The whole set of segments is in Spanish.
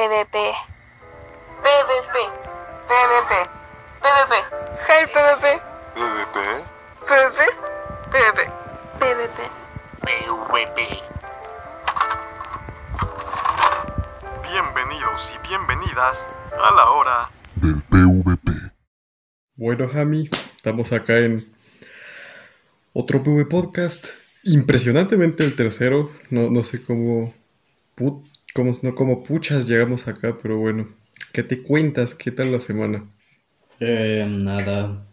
PvP. PvP. PvP. PvP. Hey PvP. PvP. PvP. PvP. PvP. PvP. Bienvenidos y bienvenidas a la hora del PvP. Bueno, Jami, estamos acá en otro PV Podcast. Impresionantemente el tercero. No, no sé cómo, put- cómo, no, cómo puchas llegamos acá, pero bueno. ¿Qué te cuentas? ¿Qué tal la semana? Eh, nada.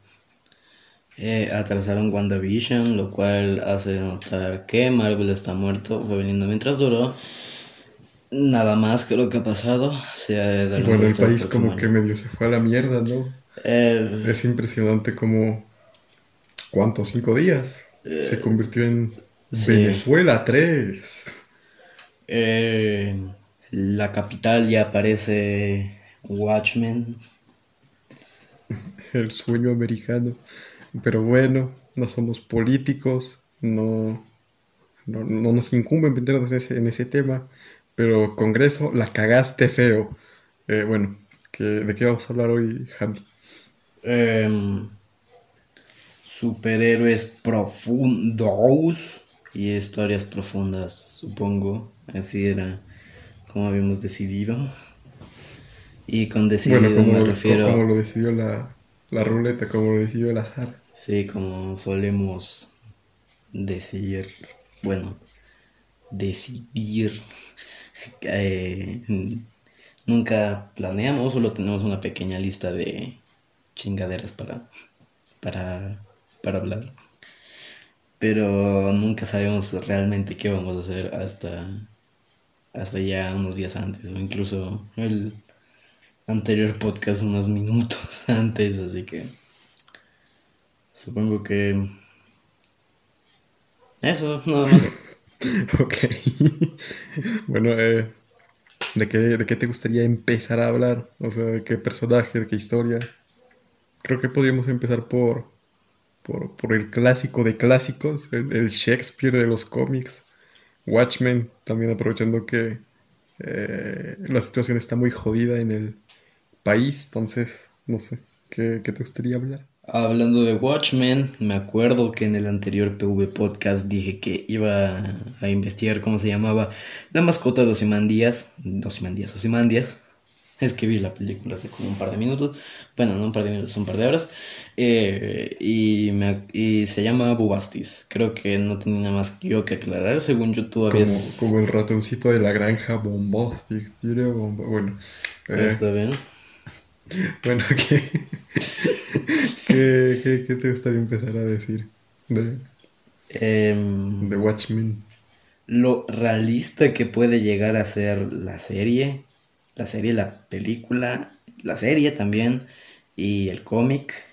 Eh, atrasaron WandaVision, lo cual hace notar que Marvel está muerto. Fue viniendo mientras duró. Nada más que lo que ha pasado. Se ha Bueno, el país como que medio se fue a la mierda, ¿no? Eh, Es impresionante como... ¿Cuántos? ¿Cinco días? Se convirtió en sí. Venezuela 3. Eh, la capital ya parece Watchmen. El sueño americano. Pero bueno, no somos políticos, no, no, no nos incumbe meternos en ese, en ese tema. Pero Congreso, la cagaste feo. Eh, bueno, que- ¿de qué vamos a hablar hoy, Javi? Em, superhéroes profundos y historias profundas, supongo. Así era como habíamos decidido. Y con decidido Bueno, como, me refiero, como lo decidió la, la ruleta, como lo decidió el azar. sí, como solemos decir, bueno, decidir. Eh, nunca planeamos, solo tenemos una pequeña lista de chingaderas para, para, para hablar. Pero nunca sabemos realmente qué vamos a hacer hasta, hasta ya unos días antes, o incluso el anterior podcast unos minutos antes, así que supongo que eso, nada más. Ok. bueno, eh, ¿de qué, ¿de qué te gustaría empezar a hablar? O sea, ¿de qué personaje, de qué historia? Creo que podríamos empezar por, por, por el clásico de clásicos, el, el Shakespeare de los cómics, Watchmen, también aprovechando que eh, la situación está muy jodida en el país, entonces, no sé, ¿qué, te gustaría hablar? Hablando de Watchmen, me acuerdo que en el anterior PV podcast dije que iba a investigar cómo se llamaba la mascota de Ozymandias. Ozymandias, Ozymandias. Es que vi la película hace como un par de minutos. Bueno, no un par de minutos, un par de horas. Eh, y, me, y se llama Bubastis. Creo que no tenía nada más yo que aclarar. Según yo, tú Como, habías. como el ratoncito de la granja Bombastic, diría Bomba- Bueno, eh, Está bien. Bueno, ¿qué, qué, qué- qué te gustaría empezar a decir de, Em, de Watchmen? lo realista que puede llegar a ser la serie, la serie, la película, la serie también y el cómic.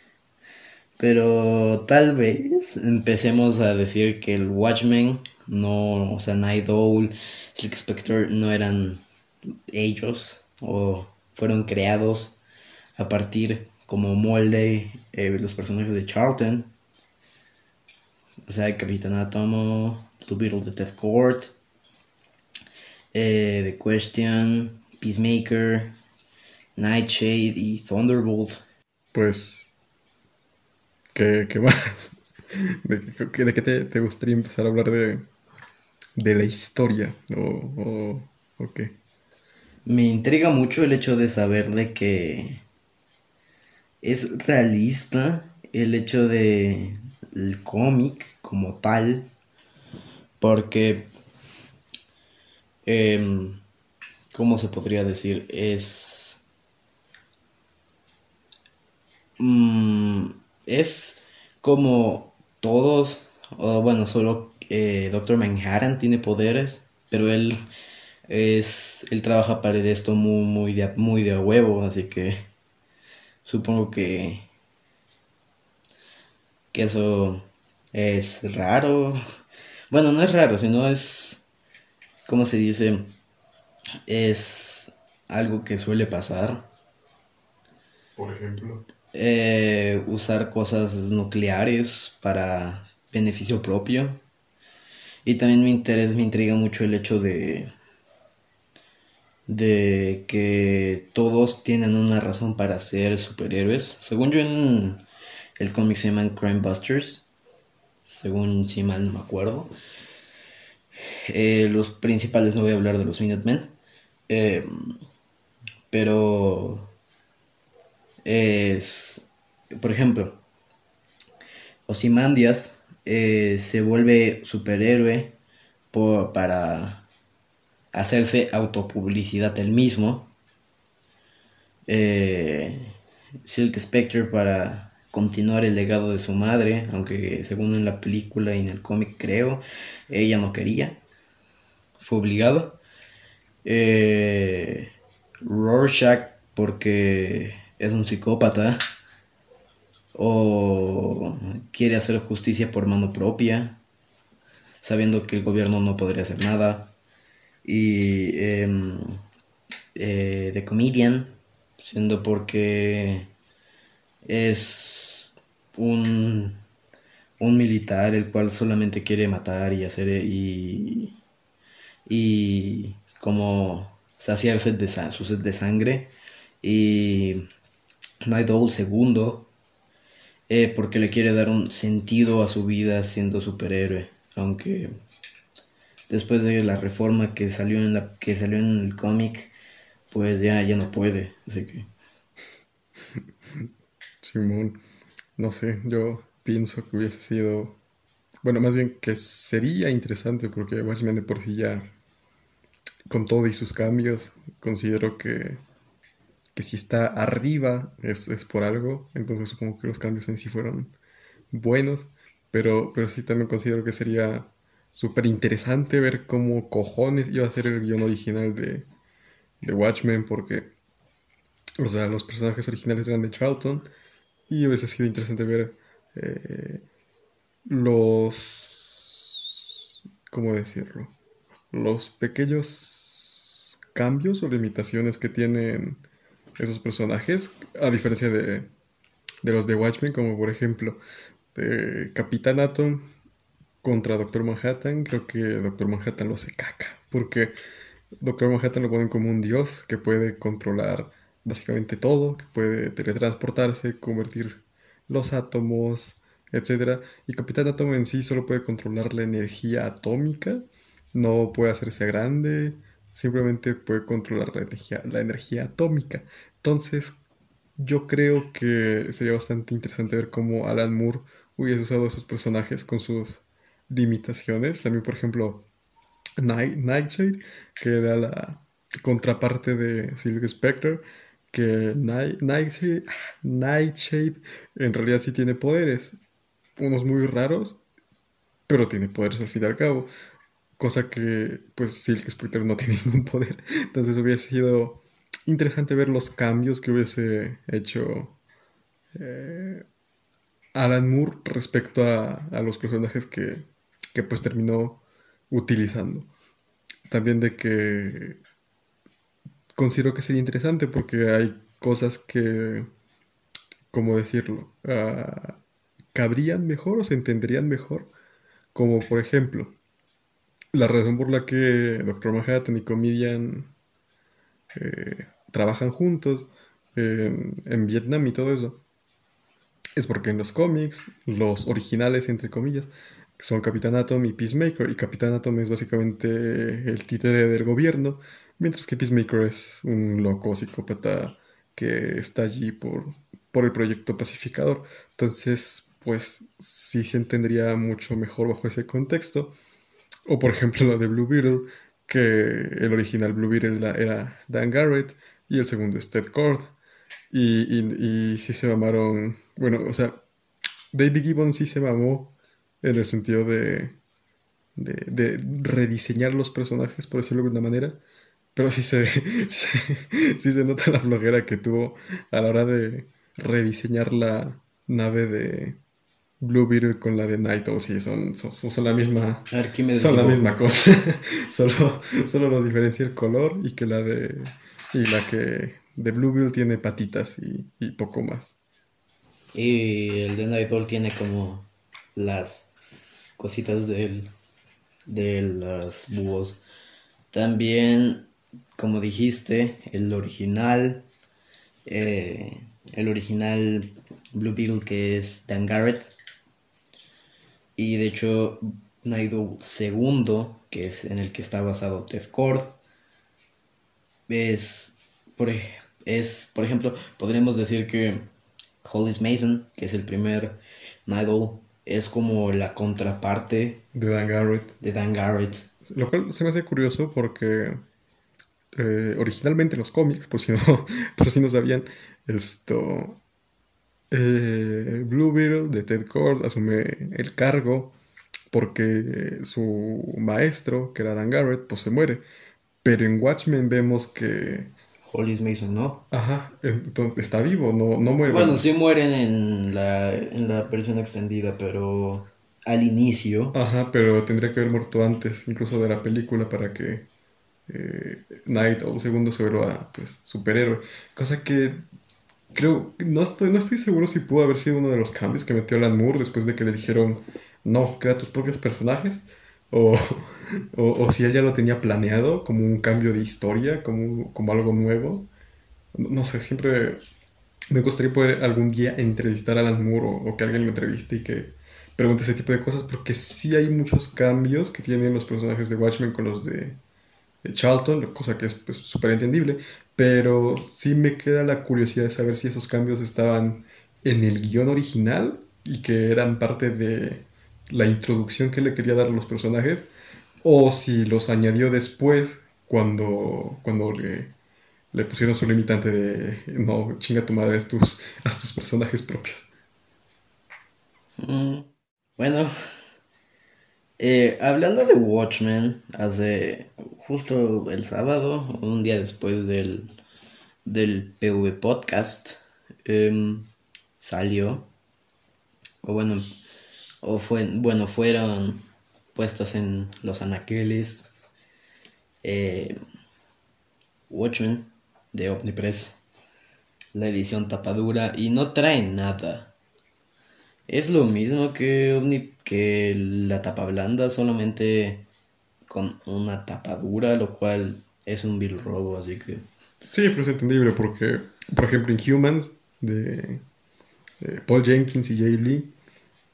Pero tal vez empecemos a decir que el Watchmen no, o sea, Night Owl, Silk Spectre no eran ellos o fueron creados a partir como molde eh, los personajes de Charlton. O sea, Capitán Atomo, Blue Beetle de Death Court, eh, The Question, Peacemaker, Nightshade y Thunderbolt. Pues, ¿qué, qué más? ¿De, qué- de qué te, te gustaría empezar a hablar de, de la historia? ¿O, o, o qué? Me intriga mucho el hecho de saber de que es realista el hecho de el cómic como tal, porque, em, ¿cómo se podría decir? Es, mm, es como todos, o bueno, solo eh, Doctor Manhattan tiene poderes, pero él es él trabaja para esto muy muy de muy de huevo así que supongo que que eso es raro bueno no es raro sino es cómo se dice es algo que suele pasar Por ejemplo. eh, usar cosas nucleares para beneficio propio. Y también me interesa, me intriga mucho el hecho de de que todos tienen una razón para ser superhéroes. Según yo en el cómic se llaman Crime Busters, según si mal no me acuerdo. Eh, los principales no voy a hablar de los Minutemen, eh, pero es, por ejemplo, Ozymandias eh, se vuelve superhéroe por, para hacerse autopublicidad él mismo. Eh, Silk Spectre para continuar el legado de su madre, aunque según en la película y en el cómic creo, ella no quería, fue obligado. Eh, Rorschach porque es un psicópata o quiere hacer justicia por mano propia, sabiendo que el gobierno no podría hacer nada. Y em, eh, The Comedian, siendo porque es un, un militar el cual solamente quiere matar y hacer y, y como saciarse de su sed de sangre. Y Night Owl segundo, eh, porque le quiere dar un sentido a su vida siendo superhéroe. Aunque después de la reforma que salió en, la, que salió en el cómic, pues ya, ya no puede. Así que... Simón, no sé, yo pienso que hubiese sido, bueno, más bien que sería interesante porque Watchmen de por sí ya, con todo y sus cambios, considero que, que si está arriba es, es por algo, entonces supongo que los cambios en sí fueron buenos, pero, pero sí también considero que sería súper interesante ver cómo cojones iba a ser el guion original de, de Watchmen porque, o sea, los personajes originales eran de Charlton y hubiese sido interesante ver eh, los... ¿Cómo decirlo? Los pequeños cambios o limitaciones que tienen esos personajes, a diferencia de, de los de Watchmen, como por ejemplo de Capitán Atom contra Doctor Manhattan, creo que Doctor Manhattan lo hace caca, porque Doctor Manhattan lo ponen como un dios que puede controlar básicamente todo, que puede teletransportarse, convertir los átomos, etc. Y Capitán Átomo en sí solo puede controlar la energía atómica, no puede hacerse grande, simplemente puede controlar la energía, la energía atómica. Entonces, yo creo que sería bastante interesante ver cómo Alan Moore hubiese usado esos personajes con sus limitaciones. También, por ejemplo, Nightshade, que era la contraparte de Silk Spectre, que Nightshade, Nightshade en realidad sí tiene poderes, unos muy raros, pero tiene poderes al fin y al cabo, cosa que pues Silk Spectre no tiene ningún poder, entonces hubiese sido interesante ver los cambios que hubiese hecho eh, Alan Moore respecto a, a los personajes que, que pues terminó utilizando. También de que considero que sería interesante porque hay cosas que, ¿cómo decirlo? Ah, cabrían mejor o se entenderían mejor. Como por ejemplo, la razón por la que Doctor Manhattan y Comedian eh, trabajan juntos en Vietnam y todo eso. Es porque en los cómics, los originales, entre comillas, son Capitán Atom y Peacemaker. Y Capitán Atom es básicamente el títere del gobierno Mientras que Peacemaker es un loco psicópata que está allí por, por el proyecto pacificador. Entonces, pues sí se entendería mucho mejor bajo ese contexto. O por ejemplo lo de Blue Beetle, que el original Blue Beetle era Dan Garrett y el segundo es Ted Cord. Y, y, y sí se mamaron, bueno, o sea, David Gibbon sí se mamó en el sentido de, de, de rediseñar los personajes, por decirlo de alguna manera pero sí se, sí, se nota la flojera que tuvo a la hora de rediseñar la nave de Blue Beetle con la de Night Owl. Sí, son, son, la misma. Son la misma cosa. solo, solo nos diferencia el color y que la de. Y la que de Blue Beetle tiene patitas y, y poco más. Y el de Night Owl tiene como las cositas del, de los búhos. También como dijiste, el original, eh, el original Blue Beetle que es Dan Garrett. Y de hecho, Nightwing segundo, que es en el que está basado Ted Cord, es por, es, por ejemplo, podríamos decir que Hollis Mason, que es el primer Nightwing, es como la contraparte De Dan Garrett. de Dan Garrett. Lo cual se me hace curioso porque eh, originalmente en los cómics, por si no, por si no sabían, esto eh, Blue Beetle de Ted Cord asume el cargo porque su maestro, que era Dan Garrett, pues se muere. Pero en Watchmen vemos que, Hollis Mason, ¿no? ajá, entonces está vivo, no, no muere. Bueno, sí mueren en la, en la versión extendida, pero al inicio. Ajá, pero tendría que haber muerto antes, incluso de la película, para que eh, Knight o segundo se vuelva pues, superhéroe. Cosa que creo, no estoy, no estoy seguro si pudo haber sido uno de los cambios que metió Alan Moore después de que le dijeron, no, crea tus propios personajes. O, o, si él ya lo tenía planeado como un cambio de historia, como, como algo nuevo. No, sé, siempre me gustaría poder algún día entrevistar a Alan Moore o, que alguien lo entreviste y que pregunte ese tipo de cosas porque sí hay muchos cambios que tienen los personajes de Watchmen con los de Charlton, cosa que es pues, súper entendible, pero sí me queda la curiosidad de saber si esos cambios estaban en el guion original y que eran parte de la introducción que le quería dar a los personajes o si los añadió después cuando, cuando le, pusieron su limitante de no, chinga tu madre, haz tus, tus personajes propios. Mm, Bueno, eh, hablando de Watchmen, hace justo el sábado, un día después del, del PV Podcast, em, salió, o bueno, o fue, bueno, fueron puestos en los anaqueles eh, Watchmen de Omnipress, la edición tapadura, y no trae nada. Es lo mismo que, Omni- que la tapa blanda, solamente con una tapadura, lo cual es un vil robo, así que... Sí, pero es entendible porque, por ejemplo, en Humans de eh, Paul Jenkins y Jay Lee,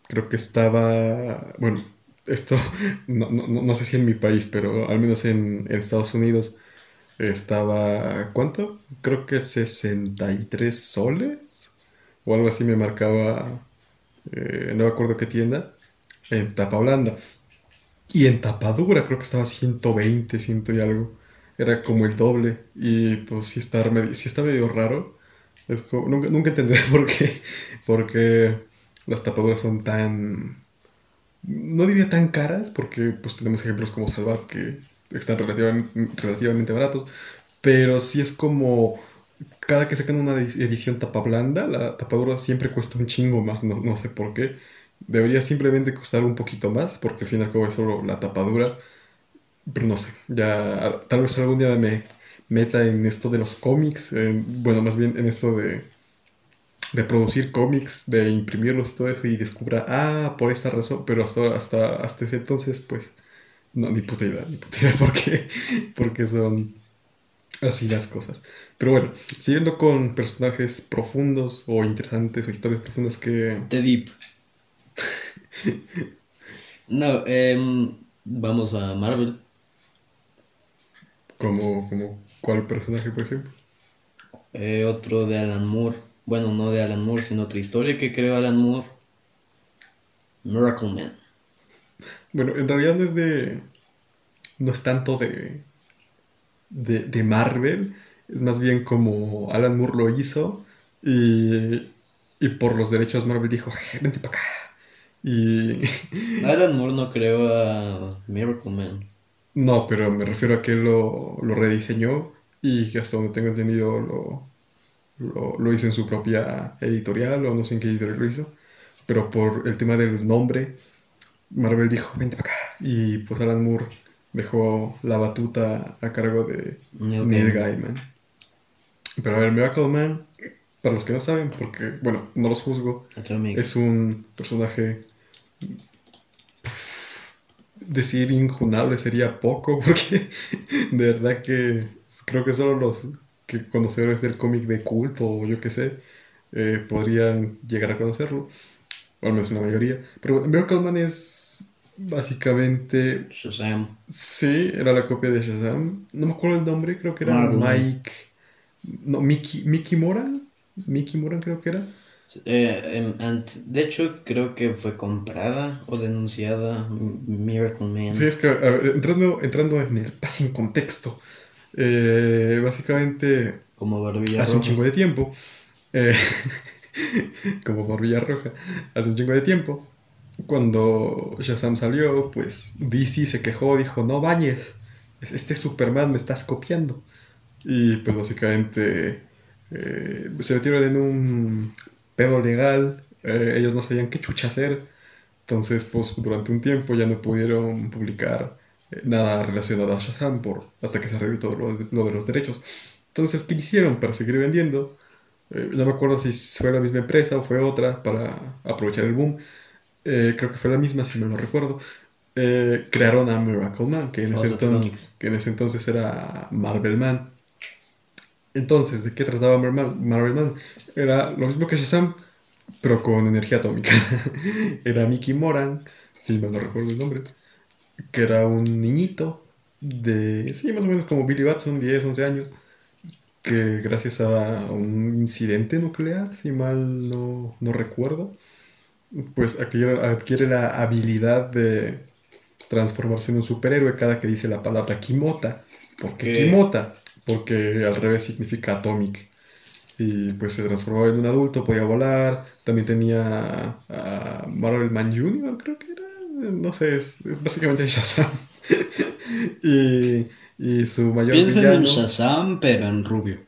creo que estaba, bueno, esto no, no- no- no sé si en mi país, pero al menos en, en Estados Unidos estaba, ¿cuánto? Creo que 63 soles o algo así me marcaba, eh, no me acuerdo qué tienda, en tapa blanda. Y en tapadura creo que estaba 120, ciento y algo. Era como el doble. Y pues sí está medio, sí está medio raro. Es nunca, nunca entenderé por qué. Porque las tapaduras son tan... No diría tan caras, porque pues tenemos ejemplos como Salvat que están relativamente, relativamente baratos. Pero sí es como... Cada que sacan una edi- edición tapa blanda, la tapadura siempre cuesta un chingo más. No, no sé por qué. Debería simplemente costar un poquito más, porque al fin y al cabo es solo la tapadura. Pero no sé, ya tal vez algún día me meta en esto de los cómics, en- bueno, más bien en esto de, de producir cómics, de imprimirlos y todo eso y descubra, ah, por esta razón, pero hasta, hasta, hasta ese entonces, pues, no, ni puta idea, ni puta idea por qué, porque son así las cosas. Pero bueno, siguiendo con personajes profundos o interesantes o historias profundas que... The Deep. No, em, vamos a Marvel. Como, como, ¿cuál personaje, por ejemplo? Eh, otro de Alan Moore. Bueno, no de Alan Moore, sino otra historia que creó Alan Moore. Miracle Man. Bueno, en realidad no es de. No es tanto de. De, de Marvel. Es más bien como Alan Moore lo hizo. Y. Y por los derechos Marvel dijo, "Je, vente para acá. Y. Alan Moore no creó a Miracle Man. No, pero me refiero a que él lo, lo rediseñó. Y que hasta donde tengo entendido lo, lo, lo hizo en su propia editorial. O no sé en qué editorial lo hizo. Pero por el tema del nombre. Marvel dijo, vente para acá. Y pues Alan Moore dejó la batuta a cargo de Neil Neil Gaiman. Pero a ver, Miracle Man, para los que no saben, porque, bueno, no los juzgo, Atomic. es un personaje pff, decir injunable sería poco, porque de verdad que creo que solo los que conocedores del cómic de culto o yo qué sé eh, podrían llegar a conocerlo, o al menos la mayoría. Pero Miracle Man es básicamente Shazam. Sí, era la copia de Shazam. No me acuerdo el nombre, creo que era Marvel. Mike. No, Mickey, Mickey Moran. Mickey Moran creo que era. Eh, em, de hecho, creo que fue comprada o denunciada Miracle Man. Sí, es que, a ver, entrando, entrando en el pase en contexto. eh, básicamente, Como Barbilla hace un chingo de tiempo. eh, como Barbilla Roja. Hace un chingo de tiempo. Cuando Shazam salió, pues DC se quejó, dijo, no bañes. Este Superman me estás copiando. Y pues básicamente eh, se metieron en un pedo legal. eh, ellos no sabían qué chucha hacer. Entonces, pues durante un tiempo ya no pudieron publicar eh, nada relacionado a Shazam por, hasta que se arregló lo, lo de los derechos. Entonces, ¿qué hicieron para seguir vendiendo? Eh, no me acuerdo si fue la misma empresa o fue otra para aprovechar el boom. Eh, creo que fue la misma, si me lo recuerdo. Eh, crearon a Miracle Man, que en, ese entonces, Comics. que en ese entonces era Marvel Man. Entonces, ¿de qué trataba Marvel Man? Marvel Man? Era lo mismo que Shazam, pero con energía atómica. era Mickey Moran, si me no recuerdo el nombre, que era un niñito de, sí, más o menos como Billy Batson, 10, 11 años, que gracias a un incidente nuclear, si mal no, no recuerdo, pues adquiere, adquiere la habilidad de transformarse en un superhéroe cada que dice la palabra Kimota. ¿Por qué. Kimota? Porque al revés significa atomic. Y pues se transformaba en un adulto, podía volar. También tenía a Marvel Man Jr., creo que era. No sé, es, es básicamente Shazam. y, y su mayor Piensen en. Shazam, pero en rubio.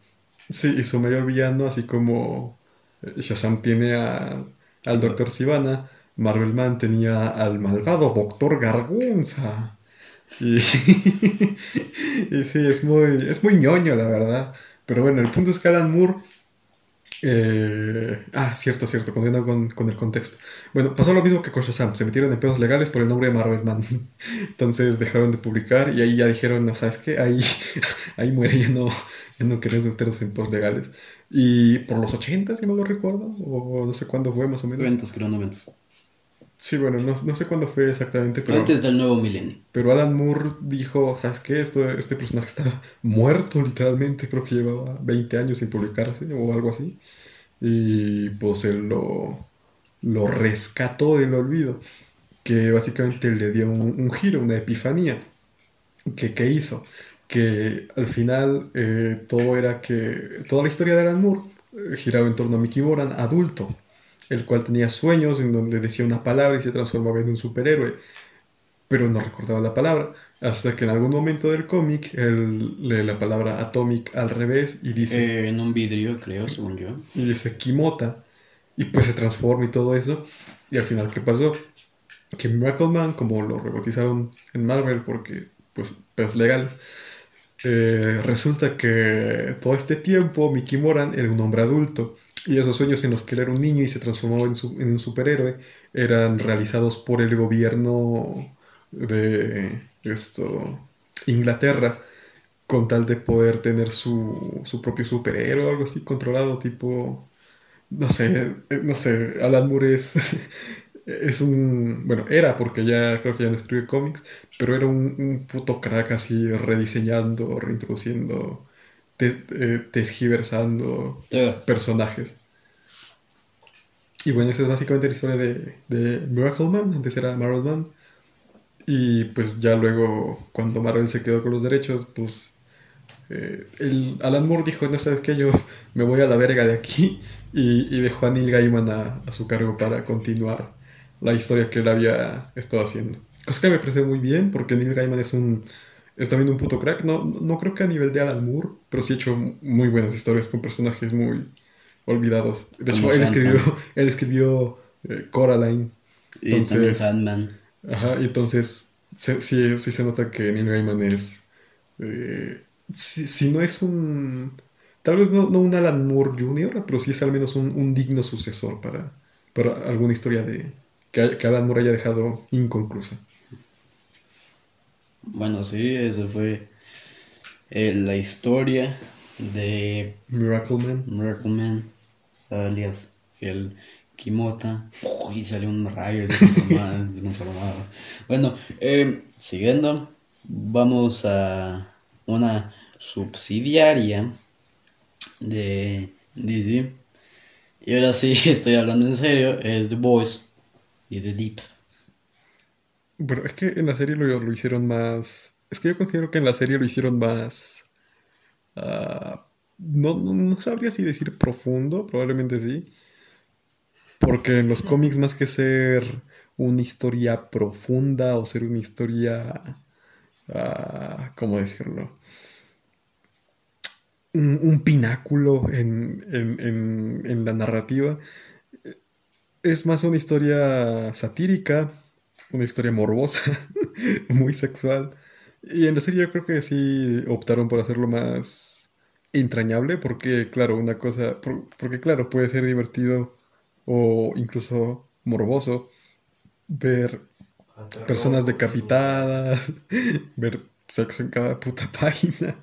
Sí, y su mayor villano, así como eh, Shazam tiene a, al Doctor Sivana, Marvel Man tenía al malvado Doctor Gargunza. Y, y sí, es muy, es muy ñoño, la verdad. Pero bueno, el punto es que Alan Moore. Eh, ah, cierto, cierto, continuando con, con el contexto. Bueno, pasó lo mismo que con Shazam, se metieron en pedos legales por el nombre de Marvel Man. Entonces dejaron de publicar y ahí ya dijeron, no, ¿sabes qué? Ahí, ahí muere, ya no, ya no queremos meternos en pedos legales. Y por los 80, si no lo recuerdo, o no sé cuándo fue más o menos. Eventos cronometros. Sí, bueno, no, no sé cuándo fue exactamente, pero... Antes del nuevo milenio. Pero Alan Moore dijo, ¿sabes qué? Esto, este personaje está muerto literalmente, creo que llevaba 20 años sin publicarse o algo así. Y pues él lo, lo rescató del olvido, que básicamente le dio un, un giro, una epifanía. que ¿Qué hizo? Que al final eh, todo era que, toda la historia de Alan Moore eh, giraba en torno a Mickey Moran, adulto, el cual tenía sueños en donde decía una palabra y se transformaba en un superhéroe pero no recordaba la palabra. Hasta que en algún momento del cómic él lee la palabra atomic al revés y dice, Eh, en un vidrio, creo, según yo. y dice Kimota. Y pues se transforma y todo eso. Y al final, ¿qué pasó? Que Miracle Man, como lo rebautizaron en Marvel, porque, pues, pedos legales, eh, resulta que todo este tiempo Mickey Moran era un hombre adulto. Y esos sueños en los que él era un niño y se transformaba en, su- en un superhéroe eran realizados por el gobierno de esto, Inglaterra con tal de poder tener su, su propio superhéroe o algo así controlado, tipo, no sé, eh, no sé, Alan Moore es, es un, bueno, era porque ya creo que ya no escribe cómics, pero era un, un puto crack así rediseñando, reintroduciendo, te- eh, tesgiversando personajes. Y bueno, esa es básicamente la historia de, de Miracle Man, antes era Marvel Man. Y pues ya luego, cuando Marvel se quedó con los derechos, pues eh, el Alan Moore dijo, no sabes qué, yo me voy a la verga de aquí. Y, y dejó a Neil Gaiman a, a su cargo para continuar la historia que él había estado haciendo. Cosa que me parece muy bien, porque Neil Gaiman es un... Es también un puto crack. No, no creo que a nivel de Alan Moore, pero sí ha hecho muy buenas historias con personajes muy olvidados. De hecho, él escribió, él escribió eh, Coraline. y también Entonces- Sandman. Ajá, y entonces se- sí, sí se nota que Neil Gaiman es. eh, si, si no es un. Tal vez no, no un Alan Moore Jr., pero sí es al menos un, un digno sucesor para, para alguna historia de que, que Alan Moore haya dejado inconclusa. Bueno, sí, eso fue eh, la historia de Miracle Man. Miracle Man, alias el Kimota. Uf, y salió un rayo transformado- transformado. Bueno, eh, siguiendo, vamos a una subsidiaria de DC. Y ahora sí, estoy hablando en serio, es The Boys y The Deep. Bueno, es que en la serie lo, lo hicieron más. Es que yo considero que en la serie lo hicieron más. ah, no, no, sabría si decir profundo, probablemente sí. Porque en los cómics, más que ser una historia profunda o ser una historia. ah, ¿Cómo decirlo? Un, un pináculo en, en- en- en la narrativa. Es más una historia satírica, una historia morbosa, muy sexual. Y en la serie yo creo que sí optaron por hacerlo más entrañable, porque claro, una cosa, por- porque claro, puede ser divertido o incluso morboso ver personas decapitadas, ver sexo en cada puta página.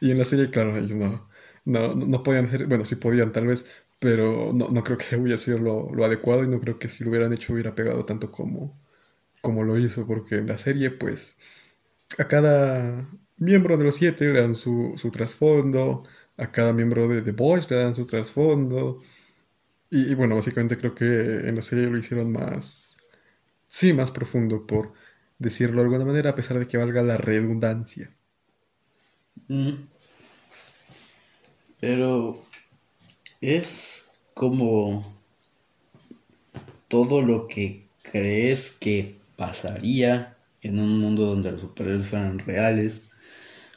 Y en la serie, claro, ellos no, no, no no podían hacer, bueno, sí podían tal vez, pero no, no creo que hubiera sido lo, lo adecuado y no creo que si lo hubieran hecho hubiera pegado tanto como, como lo hizo, porque en la serie, pues, a cada miembro de los siete le dan su, su trasfondo, a cada miembro de The Boys le dan su trasfondo. Y, bueno, básicamente creo que en la serie lo hicieron más, sí, más profundo, por decirlo de alguna manera, a pesar de que valga la redundancia. Pero es como todo lo que crees que pasaría en un mundo donde los superhéroes fueran reales.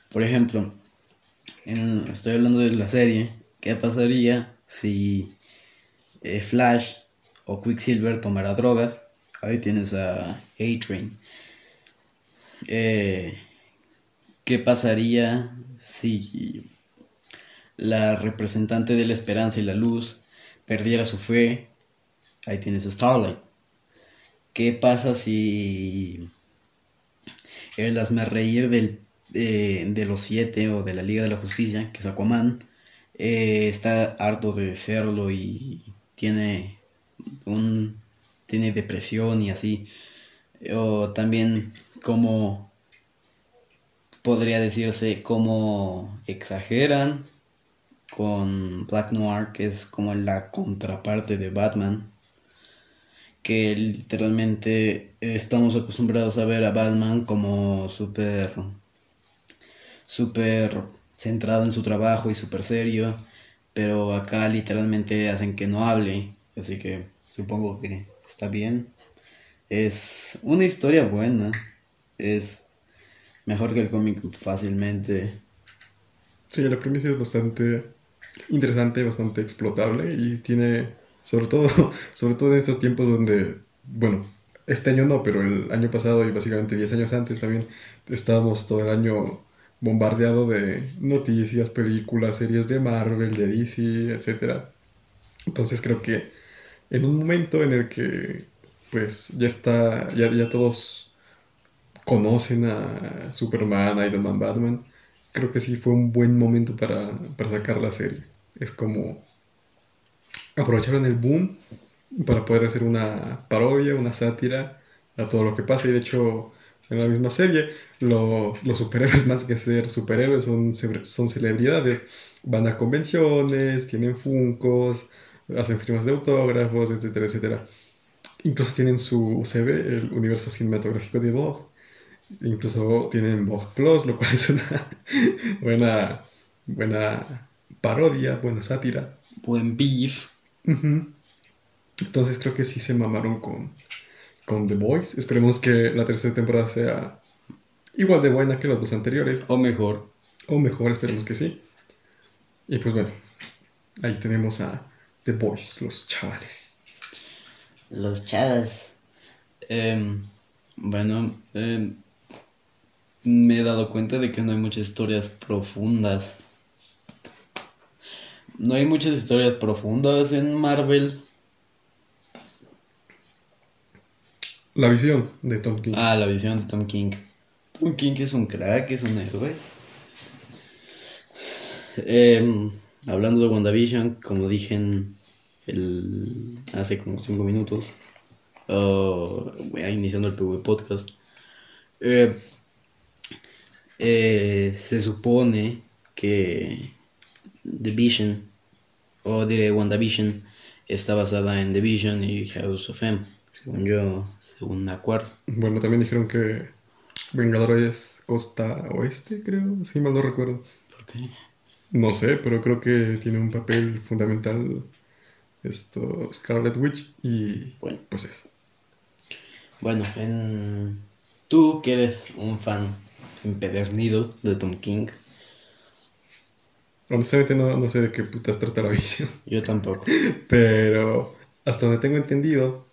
Por ejemplo, estoy hablando de la serie, ¿qué pasaría si eh, Flash o Quicksilver tomara drogas? Ahí tienes a A-Train. Eh, ¿Qué pasaría si la representante de la esperanza y la luz perdiera su fe? Ahí tienes a Starlight. ¿Qué pasa si el hazme reír del, eh, de los siete o de la Liga de la Justicia, que es Aquaman, eh, está harto de serlo y tiene un tiene depresión y así? O también como podría decirse como exageran con Black Noir, que es como la contraparte de Batman, que literalmente estamos acostumbrados a ver a Batman como súper súper centrado en su trabajo y súper serio, pero acá literalmente hacen que no hable, así que supongo que está bien. Es una historia buena, es mejor que el cómic fácilmente. Sí, la premisa es bastante interesante, bastante explotable y tiene, sobre todo, sobre todo en estos tiempos donde, bueno, este año no, pero el año pasado y básicamente 10 años antes también estábamos todo el año bombardeado de noticias, películas, series de Marvel, de DC, etc. Entonces creo que en un momento en el que pues ya está, ya, ya todos conocen a Superman, Iron Man, Batman, creo que sí fue un buen momento para, para sacar la serie. Es como aprovecharon el boom para poder hacer una parodia, una sátira a todo lo que pasa. Y de hecho, en la misma serie, los, superhéroes, más que ser superhéroes, son, son celebridades. Van a convenciones, tienen funcos, hacen firmas de autógrafos, etcétera, etcétera. Incluso tienen su UCB, el universo cinematográfico de Vogue. Incluso tienen Vogue Plus, lo cual es una buena, buena parodia, buena sátira. Buen beef. Ujú. Entonces creo que sí se mamaron con, con The Boys. Esperemos que la tercera temporada sea igual de buena que las dos anteriores. O mejor. O mejor, esperemos que sí. Y pues bueno, ahí tenemos a The Boys, los chavales. Los chavas. Em, bueno, em, me he dado cuenta de que no hay muchas historias profundas. No hay muchas historias profundas en Marvel. La visión de Tom King. Ah, la visión de Tom King. Tom King es un crack, es un héroe. Em, hablando de WandaVision, como dije en el, hace como 5 minutos, oh, voy a iniciando el PV Podcast, eh, eh, se supone que The Vision, o diré WandaVision, está basada en The Vision y House of M, según yo, según me acuerdo. Bueno, también dijeron que Vengadores Costa Oeste, creo, si mal no recuerdo. ¿Por qué? No sé, pero creo que tiene un papel fundamental esto Scarlet Witch y Bueno. pues eso. Bueno, en... tú que eres un fan empedernido de Tom King, Honestamente no, no sé de qué putas trata la visión. yo tampoco. Pero hasta donde tengo entendido,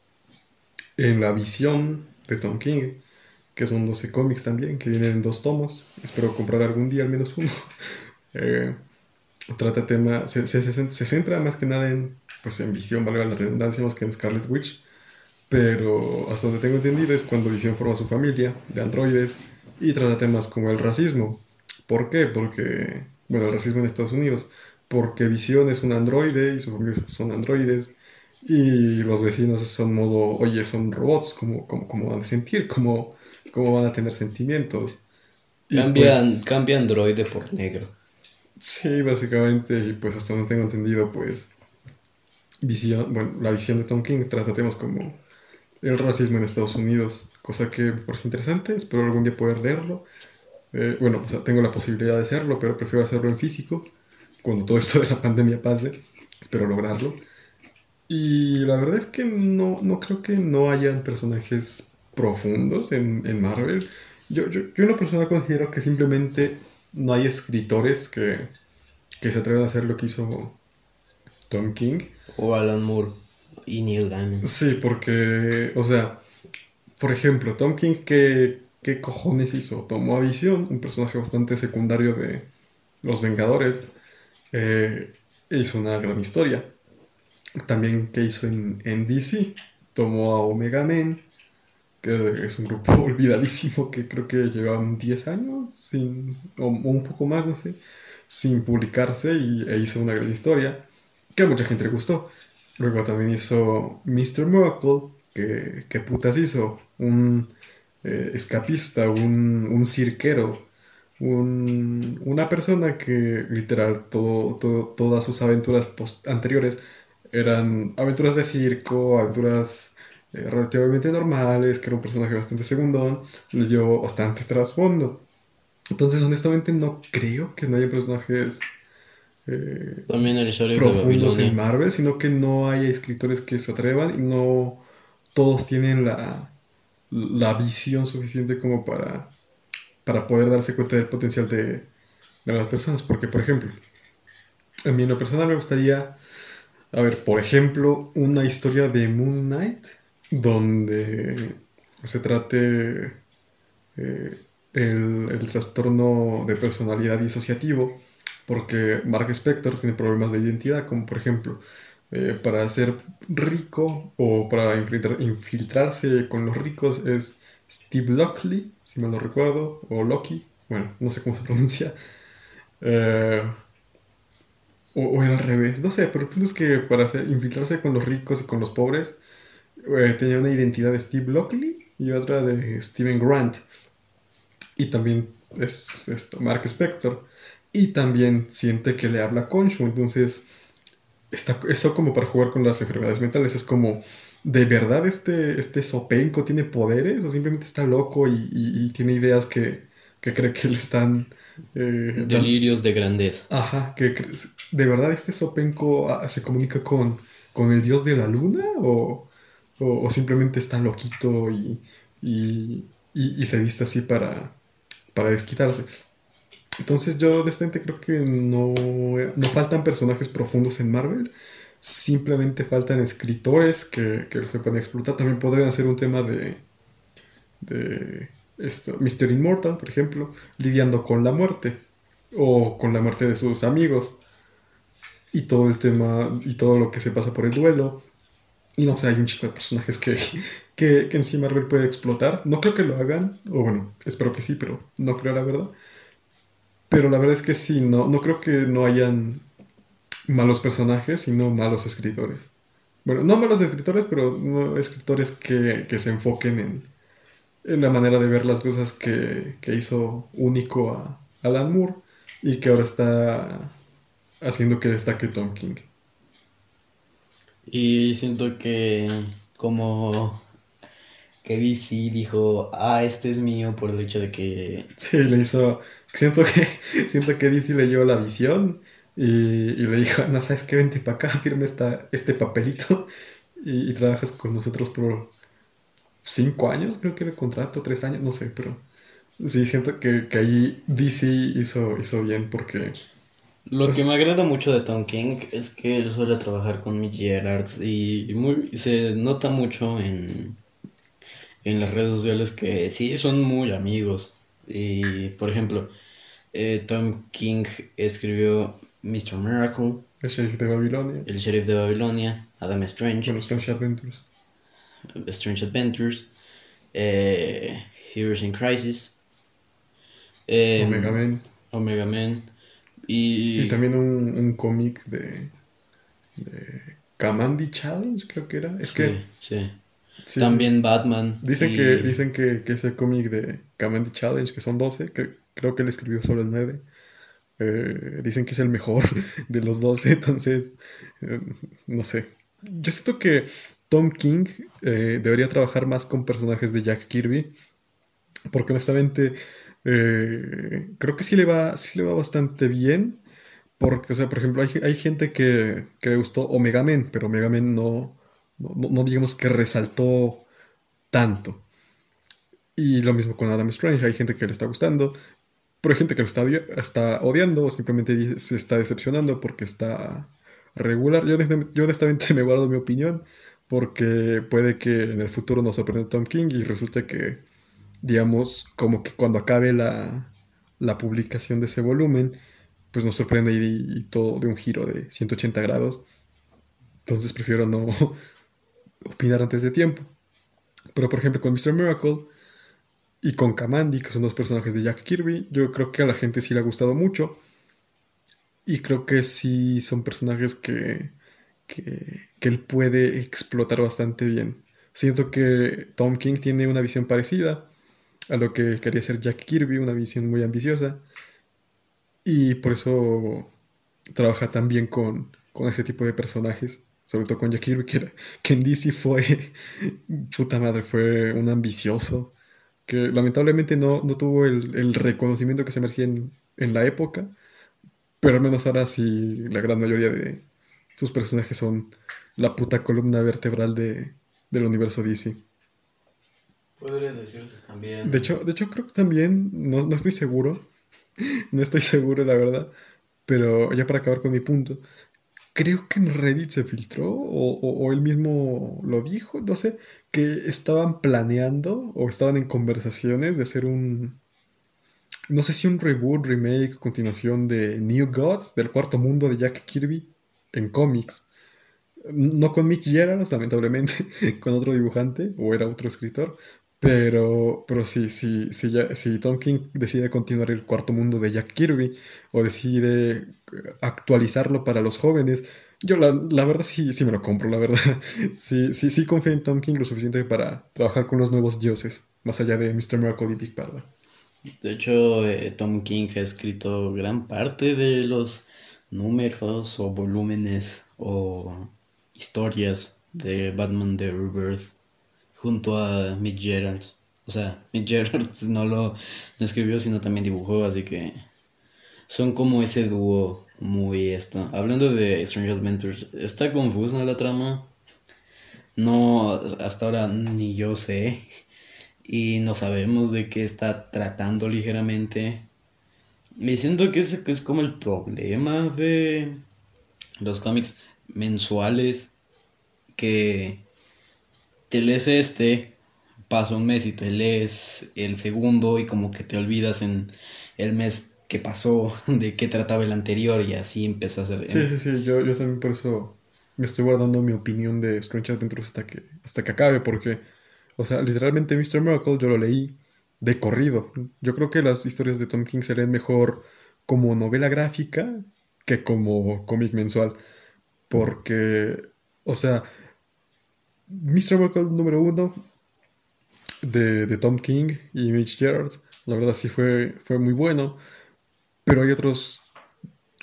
en la visión de Tom King, que son 12 cómics también, que vienen en dos tomos, espero comprar algún día al menos uno, eh, trata tema, se, se, se- se centra más que nada en, pues en visión, valga la redundancia, más que en Scarlet Witch, pero hasta donde tengo entendido es cuando Visión forma su familia de androides y trata temas como el racismo. ¿Por qué? Porque, bueno, el racismo en Estados Unidos, porque Visión es un androide y su familia son androides y los vecinos son modo, oye, son robots, ¿cómo, cómo, cómo van a sentir? ¿Cómo, cómo van a tener sentimientos? Y Cambian, pues, cambia androide por negro. Sí, básicamente, y pues hasta donde tengo entendido, pues, visión, bueno, la visión de Tom King trata temas como el racismo en Estados Unidos, cosa que me parece interesante, espero algún día poder leerlo. Eh, bueno, sea, tengo la posibilidad de hacerlo, pero prefiero hacerlo en físico, cuando todo esto de la pandemia pase, espero lograrlo. Y la verdad es que no, no creo que no hayan personajes profundos en, en Marvel. Yo, yo, yo en lo personal considero que simplemente no hay escritores que, que se atrevan a hacer lo que hizo Tom King. O Alan Moore y Neil Gaiman. Sí, porque, o sea, por ejemplo, Tom King, ¿qué, qué cojones hizo? Tomó a Visión, un personaje bastante secundario de Los Vengadores, eh, hizo una gran historia. También, ¿qué hizo en, DC? Tomó a Omega Men, que es un grupo olvidadísimo que creo que llevaban 10 años, sin, o un poco más, no sé, sin publicarse y, e hizo una gran historia que a mucha gente le gustó. Luego también hizo Mr. Miracle, que, que putas hizo, un eh, escapista, un, un cirquero, un- una persona que literal todo, todo- todas sus aventuras post- anteriores eran aventuras de circo, aventuras eh, relativamente normales, que era un personaje bastante segundón, le dio bastante trasfondo. Entonces, honestamente, no creo que no haya personajes eh, También el profundos en. Marvel, sino que no hay escritores que se atrevan y no todos tienen la, la visión suficiente como para, para poder darse cuenta del potencial de, de las personas. Porque, por ejemplo, a mí en lo personal me gustaría, a ver, por ejemplo, una historia de Moon Knight donde se trate eh, el, el trastorno de personalidad disociativo, porque Mark Spector tiene problemas de identidad, como por ejemplo, eh, para ser rico o para infiltrar- infiltrarse con los ricos es Steve Lockley, si mal no recuerdo, o Loki, bueno, no sé cómo se pronuncia. Eh, o, o era al revés, no sé, pero el punto es que para hacer- infiltrarse con los ricos y con los pobres, eh, tenía una identidad de Steve Lockley y otra de Steven Grant. Y también es esto, Mark Spector. Y también siente que le habla Khonshu. Entonces, está, eso como para jugar con las enfermedades mentales. Es como, ¿de verdad este, este Sopenko tiene poderes? ¿O simplemente está loco y, y- y tiene ideas que, que cree que le están... eh, Delirios de grandeza. Ajá, que ¿de verdad este Sopenko ah, se comunica con, con el dios de la luna? ¿O, o, o simplemente está loquito y, y, y- y se viste así para, para desquitarse? Entonces yo honestamente creo que no, no faltan personajes profundos en Marvel, simplemente faltan escritores que, que lo explotar. También podrían hacer un tema de, de esto, Mr. Immortal, por ejemplo, lidiando con la muerte o con la muerte de sus amigos y todo el tema y todo lo que se pasa por el duelo Y no sé, hay un chico de personajes que, que, que en sí Marvel puede explotar. No creo que lo hagan, o bueno, espero que sí, pero no creo la verdad. Pero la verdad es que sí, no, no creo que no hayan malos personajes, sino malos escritores. Bueno, no malos escritores, pero no escritores que, que se enfoquen en, en la manera de ver las cosas que, que hizo único a Alan Moore y que ahora está haciendo que destaque Tom King. Y siento que como que DC dijo, ah, este es mío por el hecho de que... Sí, le hizo... Siento que, siento que DC leyó la visión y, y le dijo, no sabes qué, vente para acá, firme esta, este papelito y, y trabajas con nosotros por cinco años, creo que era el contrato, tres años, no sé, pero sí, siento que, que ahí DC hizo, hizo bien porque... Lo que me agrada mucho de Tom King es que él suele trabajar con Mitch Gerards y muy, se nota mucho en, en las redes sociales que sí son muy amigos. Y por ejemplo, eh, Tom King escribió Mr. Miracle, El sheriff de Babilonia. El Sheriff de Babilonia, Adam Strange, Bueno, Strange Adventures. Strange Adventures, eh, Heroes in Crisis, eh, Omega Men. Omega Men y, Y también un, un cómic de, de Kamandi Challenge, creo que era. Es que sí, sí. sí, También Batman. Dicen y- que, dicen que, que ese cómic de Kamandi Challenge, que son 12, que, creo que él escribió solo el 9. eh, dicen que es el mejor de los 12, entonces, eh, no sé. Yo siento que Tom King eh, debería trabajar más con personajes de Jack Kirby, porque honestamente creo que sí le va, sí le va bastante bien. Porque, o sea, por ejemplo, hay, hay gente que, que le gustó Omega Men, pero Omega Men no, no, digamos que resaltó tanto. Y lo mismo con Adam Strange, hay gente que le está gustando, pero hay gente que lo está, está odiando o simplemente se está decepcionando porque está regular. Yo, yo honestamente me guardo mi opinión porque puede que en el futuro nos sorprenda Tom King y resulte que, digamos, como que cuando acabe la, la publicación de ese volumen, pues nos sorprende y, y todo de un giro de 180 grados. Entonces prefiero no opinar antes de tiempo. Pero por ejemplo con Mr. Miracle y con Kamandi, que son dos personajes de Jack Kirby, yo creo que a la gente sí le ha gustado mucho. Y creo que sí son personajes que, que, que él puede explotar bastante bien. Siento que Tom King tiene una visión parecida a lo que quería hacer Jack Kirby, una visión muy ambiciosa. Y por eso trabaja tan bien con, con ese tipo de personajes. Sobre todo con Jack Kirby, que, era- que en DC fue, puta madre, fue un ambicioso. Que lamentablemente no, no tuvo el, el reconocimiento que se merecía en, en la época. Pero al menos ahora sí, la gran mayoría de sus personajes son la puta columna vertebral de, del universo DC. Podría decirse también. De hecho, de hecho creo que también, no, no estoy seguro, no estoy seguro la verdad, pero ya para acabar con mi punto, creo que en Reddit se filtró o, o- él mismo lo dijo, no sé, que estaban planeando o estaban en conversaciones de hacer un, no sé si un reboot, remake, continuación de New Gods, del cuarto mundo de Jack Kirby en cómics. No con Mitch Gerards, lamentablemente, con otro dibujante, o era otro escritor, pero, pero sí, sí, sí, ya, si Tom King decide continuar el cuarto mundo de Jack Kirby, o decide eh, actualizarlo para los jóvenes, yo la, la verdad sí, sí me lo compro, la verdad. Sí, sí, sí confío en Tom King lo suficiente para trabajar con los nuevos dioses, más allá de Mr. Miracle y Big Barda. De hecho, eh, Tom King ha escrito gran parte de los números o volúmenes o historias de Batman de Rebirth junto a Mick Gerard. O sea, Mick Gerard no lo no escribió, sino también dibujó, así que son como ese dúo muy esto. Hablando de Strange Adventures, está confusa la trama. No, hasta ahora ni yo sé y no sabemos de qué está tratando ligeramente. Me siento que ese es como el problema de los cómics mensuales que te lees este, pasa un mes y te lees el segundo y como que te olvidas en el mes que pasó de qué trataba el anterior y así empieza a hacer... Sí, sí, sí, yo, yo también por eso me estoy guardando mi opinión de Strange Adventures hasta que, hasta que acabe, porque, o sea, literalmente Mr. Miracle yo lo leí de corrido. Yo creo que las historias de Tom King serían mejor como novela gráfica que como cómic mensual, porque, o sea, Mr. Miracle número uno de, de Tom King y Mitch Gerard, la verdad sí fue, fue muy bueno, pero hay otros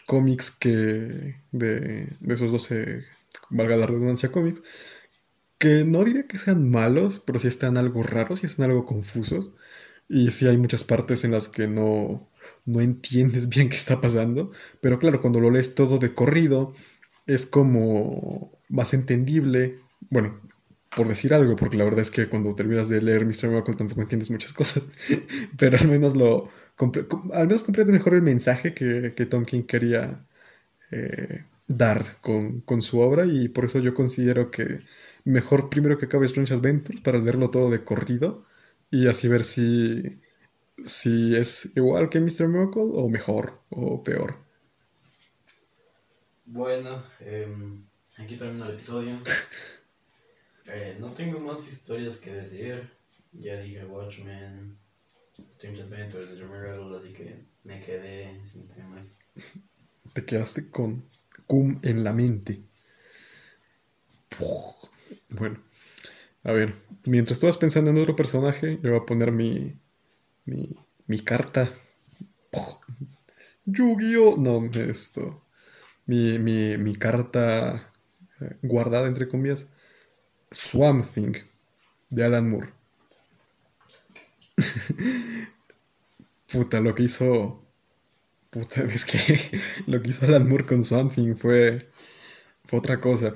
cómics que de, de esos 12, valga la redundancia, cómics, que no diría que sean malos, pero sí están algo raros y están algo confusos. Y sí hay muchas partes en las que no, no entiendes bien qué está pasando. Pero claro, cuando lo lees todo de corrido, es como más entendible. Bueno, por decir algo, porque la verdad es que cuando terminas de leer Mr. Miracle tampoco entiendes muchas cosas. pero al menos lo, al menos comprende mejor el mensaje que, que Tom King quería eh, dar con, con su obra y por eso yo considero que mejor primero que acabe Strange Adventures para leerlo todo de corrido y así ver si, si es igual que Mr. Miracle o mejor o peor. Bueno, em, aquí termina el episodio. Eh, no tengo más historias que decir. Ya dije Watchmen, Strange Adventures, The Miracle, así que me quedé sin temas. Te quedaste con cum en la mente. Puf. Bueno, a ver, mientras tú vas pensando en otro personaje, yo voy a poner mi, mi, mi carta. Yu-Gi-Oh! No, esto. Mi, mi, mi carta eh, guardada, entre comillas. Swamp Thing, de Alan Moore. Puta, lo que hizo. Puta, es que lo que hizo Alan Moore con Swamp Thing fue, fue otra cosa.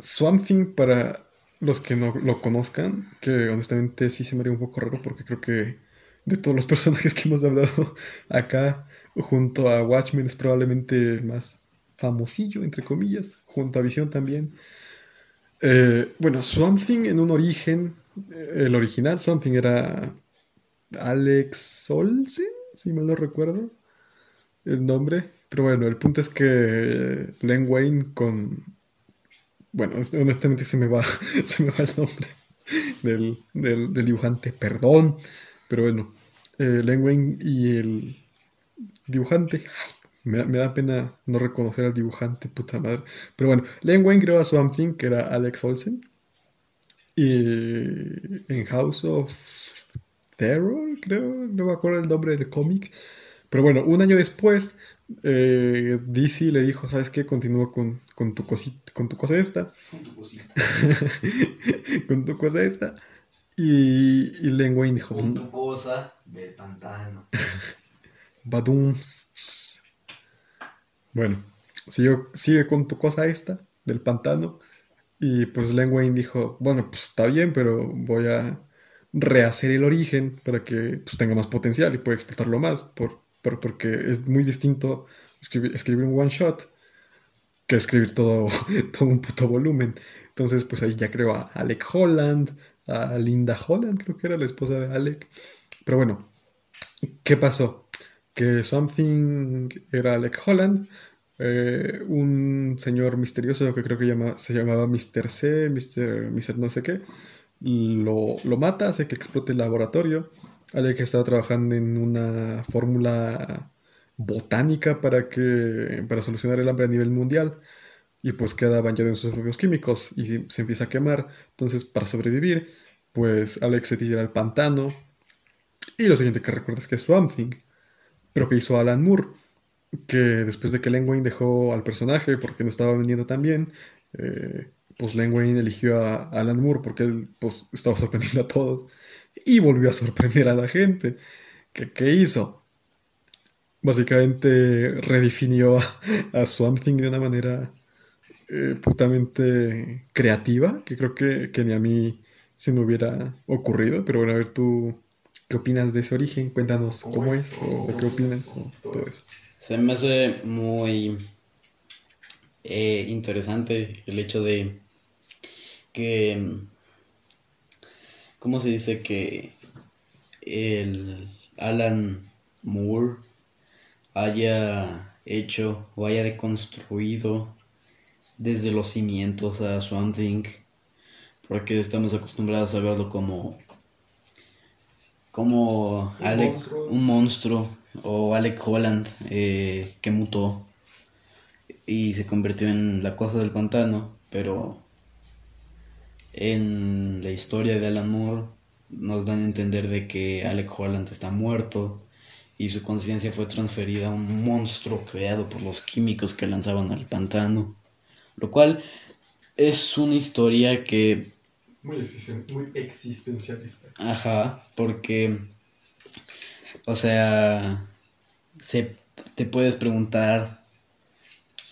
Swamp Thing, para los que no lo conozcan, que honestamente sí se me haría un poco raro porque creo que de todos los personajes que hemos hablado acá, junto a Watchmen es probablemente el más famosillo, entre comillas, junto a Visión también. Eh, bueno, Swamp Thing en un origen, eh, el original Swamp Thing era Alex Olsen, si mal no recuerdo el nombre. Pero bueno, el punto es que Len Wayne con... Bueno, honestamente se me va, se me va el nombre del, del- del dibujante, perdón. Pero bueno, eh, Len Wayne y el dibujante... ay, me, da- me da pena no reconocer al dibujante, puta madre. Pero bueno, Len Wayne creó a Swamp Thing, que era Alex Olsen. Y en House of Terror, creo, no me acuerdo el nombre del cómic. Pero bueno, un año después, eh, DC le dijo, ¿sabes qué? Continúa con, con tu cosita, con tu cosa esta. con tu cosa esta. Y, y Len Wayne dijo, Con tu cosa del pantano. Badum. Bueno, sigue, sigue con tu cosa esta del pantano. Y pues Len Wayne dijo, bueno, pues está bien, pero voy a rehacer el origen para que pues, tenga más potencial y pueda explotarlo más. Por, por- porque es muy distinto escribir, un one shot que escribir todo, todo un puto volumen. Entonces, pues ahí ya creo a Alec Holland, a Linda Holland, creo que era la esposa de Alec. Pero bueno, ¿qué pasó? Que Something era Alec Holland, eh, un señor misterioso que creo que se llamaba Mr. C, Mr. No sé qué, lo, lo mata, hace que explote el laboratorio. Alec estaba trabajando en una fórmula botánica para que para solucionar el hambre a nivel mundial y pues queda bañado en sus propios químicos y se- se empieza a quemar. Entonces, para sobrevivir, pues Alex se tira al pantano y lo siguiente que recuerda es que es Swamp Thing, pero que hizo Alan Moore, que después de que Len Wayne dejó al personaje porque no estaba vendiendo tan bien, eh, pues Len Wayne eligió a Alan Moore porque él pues estaba sorprendiendo a todos y volvió a sorprender a la gente. ¿Qué, qué hizo? Básicamente redefinió a, a Swamp Thing de una manera eh, putamente creativa, que creo que, que ni a mí se me hubiera ocurrido. Pero bueno, a ver tú, ¿qué opinas de ese origen? Cuéntanos cómo es o, qué opinas o todo eso. Se me hace muy eh, interesante el hecho de que, ¿cómo se dice? Que el Alan Moore haya hecho o haya deconstruido desde los cimientos a Swamp Thing, porque estamos acostumbrados a verlo como como Un Alec, monstruo. un monstruo o Alec Holland eh, que mutó y se convirtió en la cosa del pantano, pero en la historia de Alan Moore nos dan a entender de que Alec Holland está muerto y su conciencia fue transferida a un monstruo creado por los químicos que lanzaban al pantano, lo cual es una historia que Muy, existen- muy existencialista. Ajá, porque, o sea, se, te puedes preguntar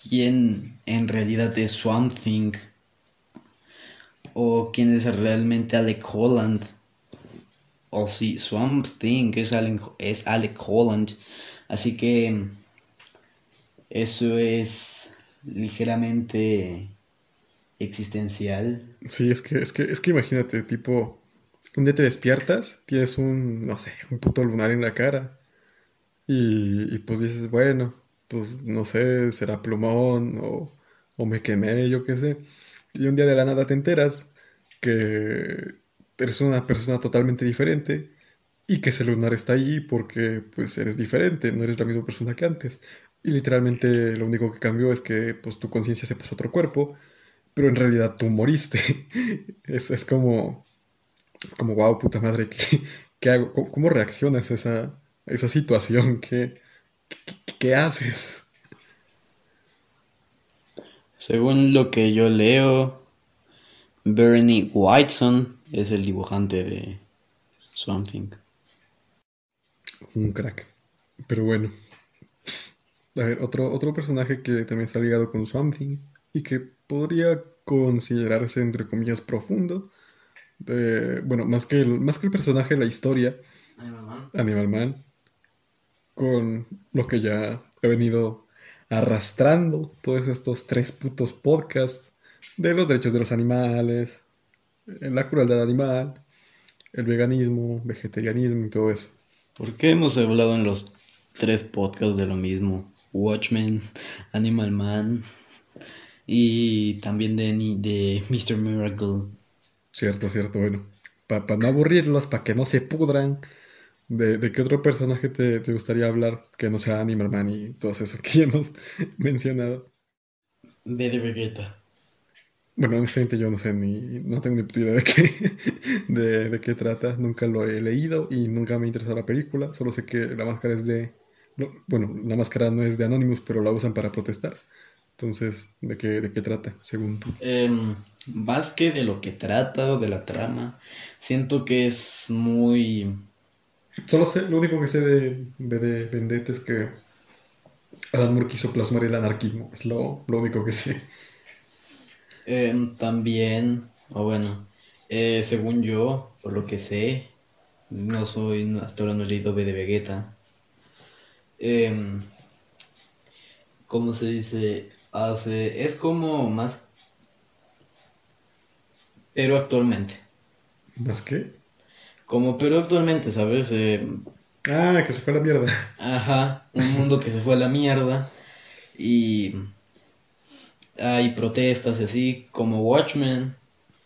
quién en realidad es Swamp Thing o quién es realmente Alec Holland o si Swamp Thing es Alec, es Alec Holland. Así que eso es ligeramente existencial. Sí, es que, es que, es que imagínate, tipo, un día te despiertas, tienes un, no sé, un puto lunar en la cara. Y, y pues dices, bueno, pues no sé, será plumón o, o me quemé, yo qué sé. Y un día de la nada te enteras que eres una persona totalmente diferente y que ese lunar está allí porque pues eres diferente, no eres la misma persona que antes. Y literalmente lo único que cambió es que pues tu conciencia se pasó a otro cuerpo pero en realidad tú moriste. Es, es como, como, wow, puta madre, ¿qué, qué hago? ¿Cómo, cómo reaccionas a esa, a esa situación? ¿Qué, qué, qué haces? Según lo que yo leo, Bernie Whiteson es el dibujante de Swamp Thing. Un crack. Pero bueno. A ver, otro, otro personaje que también está ligado con Swamp Thing y que podría considerarse, entre comillas, profundo. De- bueno, más que, el, más que el personaje, la historia, Animal Man, con lo que ya he venido arrastrando todos estos tres putos podcasts de los derechos de los animales, eh, la crueldad animal, el veganismo, vegetarianismo y todo eso. ¿Por qué hemos hablado en los tres podcasts de lo mismo? Watchmen, Animal Man y también de, de Mr. Miracle. Cierto, cierto, bueno. Para no aburrirlos, para que no se pudran, ¿de, de qué otro personaje te, te gustaría hablar que no sea Animal Man y todo eso que ya hemos mencionado? De Vegeta. Bueno, honestamente yo no sé ni, no tengo ni puta idea de qué, de, de qué trata, nunca lo he leído y nunca me ha interesado la película, solo sé que la máscara es de, no, bueno, la máscara no es de Anonymous, pero la usan para protestar. Entonces, ¿de qué, de qué trata, según tú? Em, más que de lo que trata o de la trama, siento que es muy... Solo sé, lo único que sé de, de, de Vendetta es que Alan Moore quiso plasmar el anarquismo, es lo, lo único que sé. em, también, o bueno, eh, según yo, por lo que sé, no soy, hasta ahora no he leído B de Vegeta. Em, ¿cómo se dice? Hace, es como más... Pero actualmente. ¿Más qué? Como pero actualmente, ¿sabes? Em, Ah, que se fue a la mierda. Ajá, un mundo que se fue a la mierda y hay protestas así como Watchmen,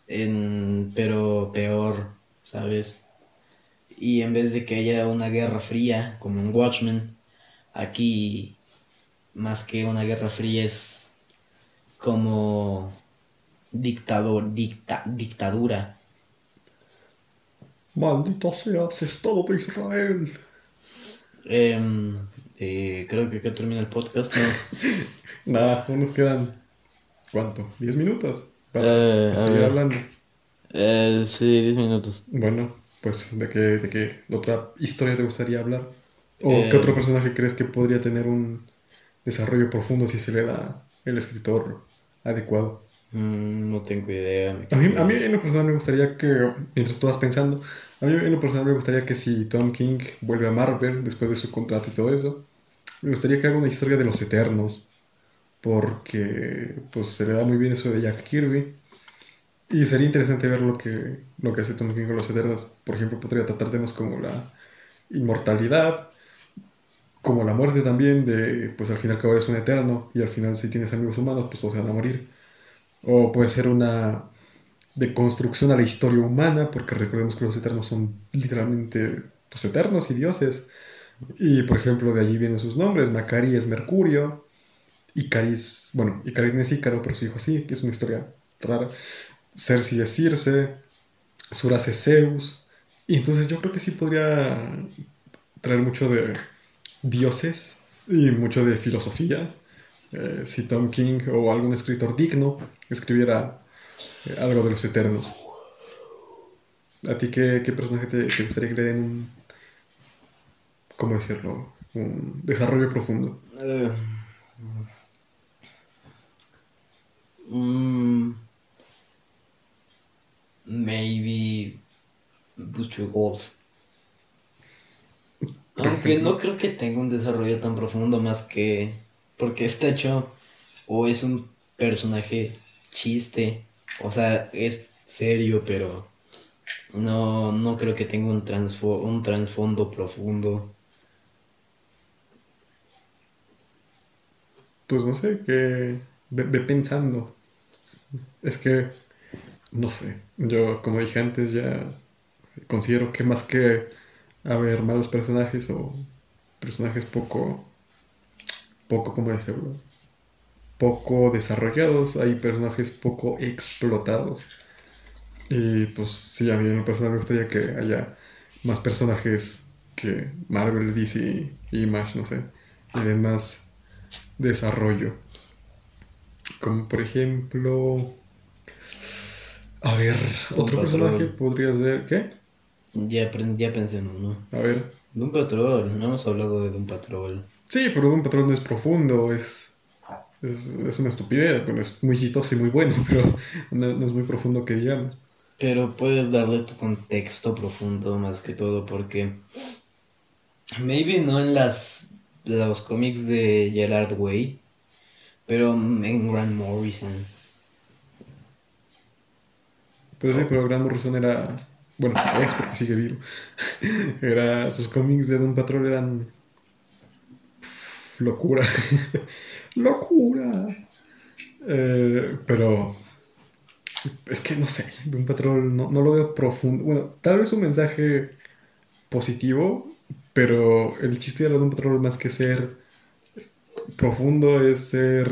en, pero peor, ¿sabes? Y en vez de que haya una guerra fría como en Watchmen, aquí más que una guerra fría es como dictador, dicta, dictadura. Maldito seas, Estado de Israel. Em, eh, creo que acá termina el podcast, ¿no? Nada, aún nos quedan. ¿Cuánto? ¿10 minutos? Para Eh, seguir hablando. Eh, sí, 10 minutos. Bueno, pues, ¿de qué, ¿de qué otra historia te gustaría hablar? ¿O Eh, qué otro personaje crees que podría tener un desarrollo profundo si se le da el escritor adecuado? Mm, no tengo idea. mí, a mí en lo personal me gustaría que, mientras tú vas pensando, a mí en lo personal me gustaría que si Tom King vuelve a Marvel después de su contrato y todo eso, me gustaría que haga una historia de los Eternos, porque pues se le da muy bien eso de Jack Kirby. Y sería interesante ver lo que, lo que hace Tom King con los Eternos. Por ejemplo, podría tratar temas como la inmortalidad, como la muerte también, de pues al final acabar es un eterno y al final si tienes amigos humanos, pues todos se van a morir. O puede ser una de construcción a la historia humana, porque recordemos que los eternos son literalmente pues, eternos y dioses. Y por ejemplo, de allí vienen sus nombres. Macari es Mercurio. Icaris, bueno, Icaris no es Ícaro, pero su hijo sí, que es una historia rara. Cersei es Circe. Suras es Zeus. Y entonces yo creo que sí podría traer mucho de dioses y mucho de filosofía. Eh, si Tom King o algún escritor digno escribiera eh, algo de los eternos. ¿A ti qué, qué personaje te, te gustaría que le den un. ¿Cómo decirlo? Un desarrollo profundo. Eh, mm, maybe Butcher Gold. Aunque no creo que tenga un desarrollo tan profundo más que porque está hecho o es un personaje chiste, o sea, es serio, pero no, no creo que tenga un, transfo- un trasfondo profundo. Pues no sé, que. Ve, ve pensando. Es que. No sé. Yo, como dije antes, ya considero que más que haber malos personajes o personajes poco. poco, ¿cómo decirlo? Poco desarrollados, hay personajes poco explotados. Y pues sí, a mí en lo personal me gustaría que haya más personajes que Marvel, DC y Image, no sé. Y den más desarrollo. Como por ejemplo. A ver, otro personaje podría ser. ¿Qué? Ya, ya pensé en uno. A ver. Doom Patrol, no hemos hablado de Doom Patrol. Sí, pero un patrón no es profundo, es, es, es una estupidez. Bueno, es muy chistoso y muy bueno, pero no, no es muy profundo que digamos. Pero puedes darle tu contexto profundo más que todo porque maybe no en las los cómics de Gerard Way, pero en Grant Morrison. Pero sí, pero Grant Morrison era. Bueno, es porque sigue vivo. Era, sus cómics de Doom Patrol eran. pf, locura. ¡Locura! Eh, pero. Es que no sé. Doom Patrol no, no lo veo profundo. Bueno, tal vez un mensaje positivo, pero el chiste de la Doom Patrol más que ser profundo es ser.